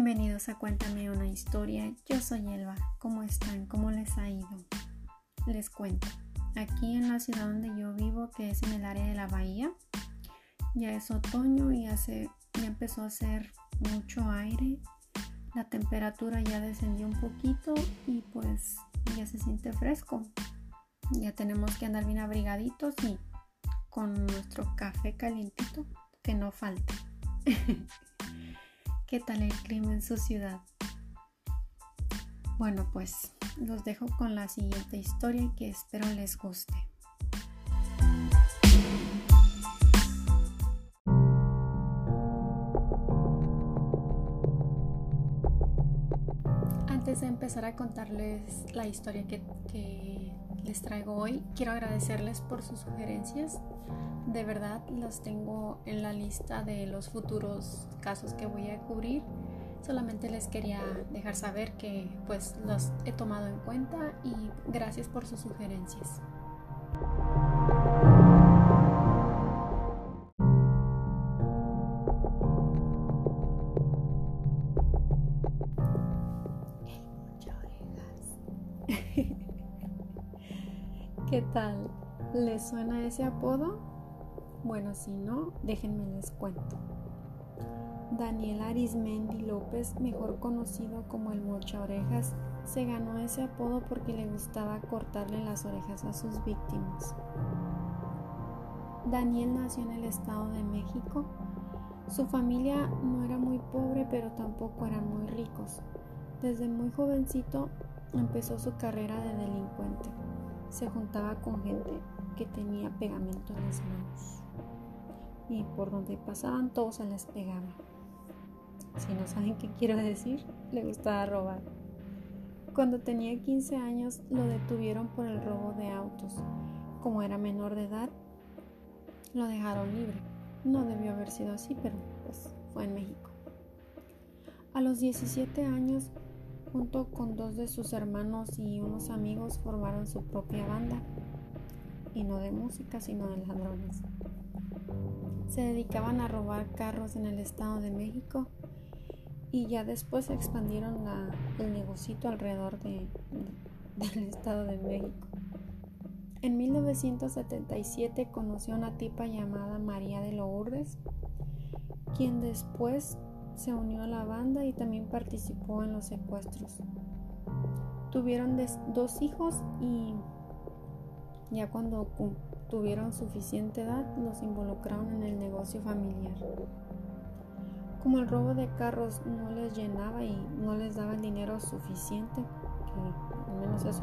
Bienvenidos a Cuéntame una historia. Yo soy Elba. ¿Cómo están? ¿Cómo les ha ido? Les cuento. Aquí en la ciudad donde yo vivo, que es en el área de la bahía, ya es otoño y hace, ya empezó a hacer mucho aire. La temperatura ya descendió un poquito y pues ya se siente fresco. Ya tenemos que andar bien abrigaditos y con nuestro café calientito que no falte. ¿Qué tal el clima en su ciudad? Bueno, pues los dejo con la siguiente historia que espero les guste. Antes de empezar a contarles la historia que, que les traigo hoy, quiero agradecerles por sus sugerencias de verdad las tengo en la lista de los futuros casos que voy a cubrir. Solamente les quería dejar saber que pues los he tomado en cuenta y gracias por sus sugerencias. ¿Qué tal? ¿Les suena ese apodo? Bueno, si no, déjenme les cuento. Daniel Arismendi López, mejor conocido como el Mocha Orejas, se ganó ese apodo porque le gustaba cortarle las orejas a sus víctimas. Daniel nació en el Estado de México. Su familia no era muy pobre, pero tampoco eran muy ricos. Desde muy jovencito empezó su carrera de delincuente. Se juntaba con gente que tenía pegamento en las manos y por donde pasaban todos se les pegaba. Si no saben qué quiero decir, le gustaba robar. Cuando tenía 15 años lo detuvieron por el robo de autos. Como era menor de edad, lo dejaron libre. No debió haber sido así, pero pues fue en México. A los 17 años, junto con dos de sus hermanos y unos amigos, formaron su propia banda. Y no de música, sino de ladrones se dedicaban a robar carros en el Estado de México y ya después expandieron el negocito alrededor del Estado de México. En 1977 conoció a una tipa llamada María de Lourdes, quien después se unió a la banda y también participó en los secuestros. Tuvieron dos hijos y ya cuando tuvieron suficiente edad, los involucraron en el negocio familiar. Como el robo de carros no les llenaba y no les daba el dinero suficiente, que al menos eso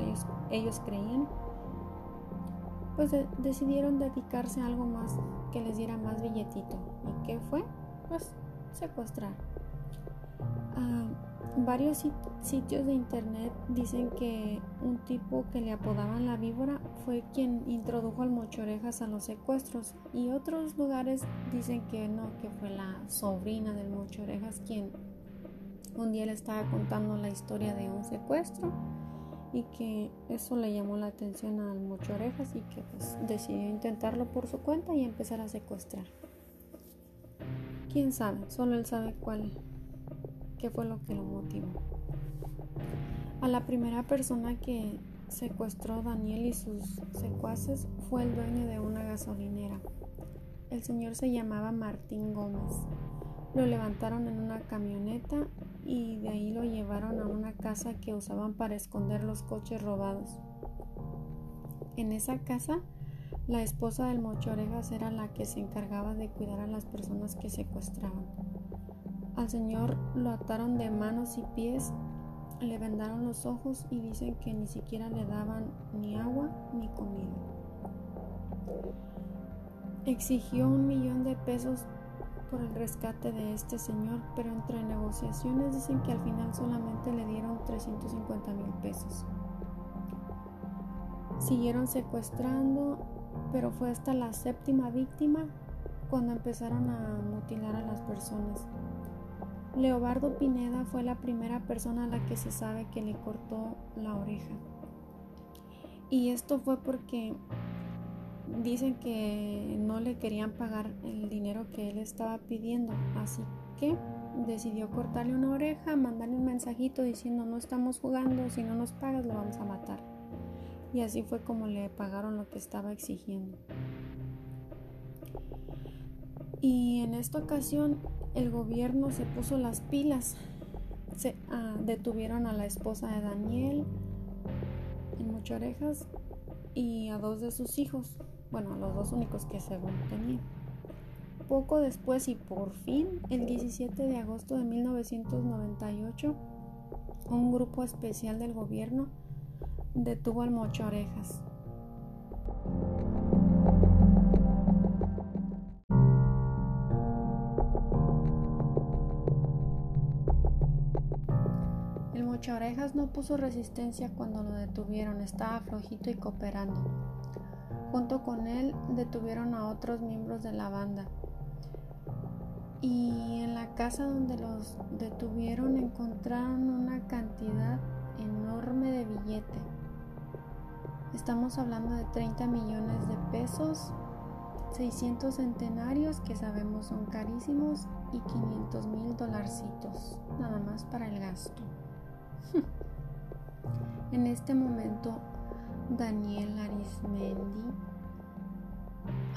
ellos, creían, pues decidieron dedicarse a algo más que les diera más billetito. ¿Y qué fue? Pues secuestrar. Ah, Varios sitios de internet dicen que un tipo que le apodaban la víbora fue quien introdujo al mochorejas a los secuestros y otros lugares dicen que no, que fue la sobrina del mochorejas quien un día le estaba contando la historia de un secuestro y que eso le llamó la atención al mochorejas y que pues, decidió intentarlo por su cuenta y empezar a secuestrar. ¿Quién sabe? Solo él sabe cuál qué fue lo que lo motivó. A la primera persona que secuestró Daniel y sus secuaces fue el dueño de una gasolinera. El señor se llamaba Martín Gómez. Lo levantaron en una camioneta y de ahí lo llevaron a una casa que usaban para esconder los coches robados. En esa casa, la esposa del Mochorejas era la que se encargaba de cuidar a las personas que secuestraban. Al Señor lo ataron de manos y pies, le vendaron los ojos y dicen que ni siquiera le daban ni agua ni comida. Exigió un millón de pesos por el rescate de este señor, pero entre negociaciones dicen que al final solamente le dieron 350 mil pesos. Siguieron secuestrando, pero fue hasta la séptima víctima cuando empezaron a mutilar a las personas. Leobardo Pineda fue la primera persona a la que se sabe que le cortó la oreja. Y esto fue porque dicen que no le querían pagar el dinero que él estaba pidiendo, así que decidió cortarle una oreja, mandarle un mensajito diciendo no estamos jugando, si no nos pagas lo vamos a matar. Y así fue como le pagaron lo que estaba exigiendo. Y en esta ocasión el gobierno se puso las pilas. Se ah, detuvieron a la esposa de Daniel en Mucho Orejas y a dos de sus hijos, bueno, a los dos únicos que según tenía. Poco después y por fin, el 17 de agosto de 1998, un grupo especial del gobierno detuvo al Mocho Orejas. El Mocho Orejas no puso resistencia cuando lo detuvieron, estaba flojito y cooperando. Junto con él detuvieron a otros miembros de la banda y en la casa donde los detuvieron encontraron una cantidad enorme de billete. Estamos hablando de 30 millones de pesos, 600 centenarios que sabemos son carísimos y 500 mil dolarcitos, nada más para el gasto. en este momento, Daniel Arismendi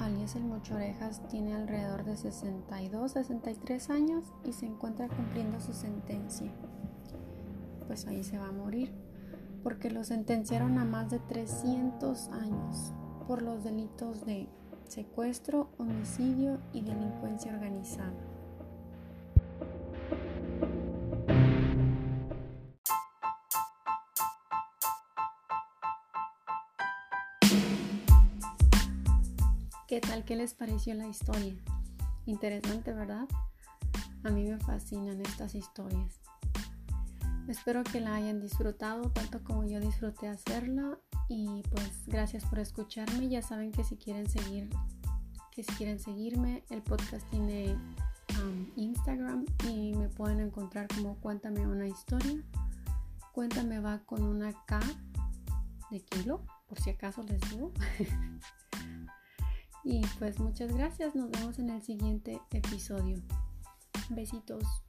alias el Mucho Orejas tiene alrededor de 62, 63 años y se encuentra cumpliendo su sentencia. Pues ahí se va a morir, porque lo sentenciaron a más de 300 años por los delitos de secuestro, homicidio y delincuencia organizada. ¿Qué tal? ¿Qué les pareció la historia? Interesante, ¿verdad? A mí me fascinan estas historias. Espero que la hayan disfrutado tanto como yo disfruté hacerla y pues gracias por escucharme. Ya saben que si quieren seguir, que si quieren seguirme, el podcast tiene Instagram y me pueden encontrar como Cuéntame una historia. Cuéntame va con una K de kilo, por si acaso les digo. Y pues muchas gracias, nos vemos en el siguiente episodio. Besitos.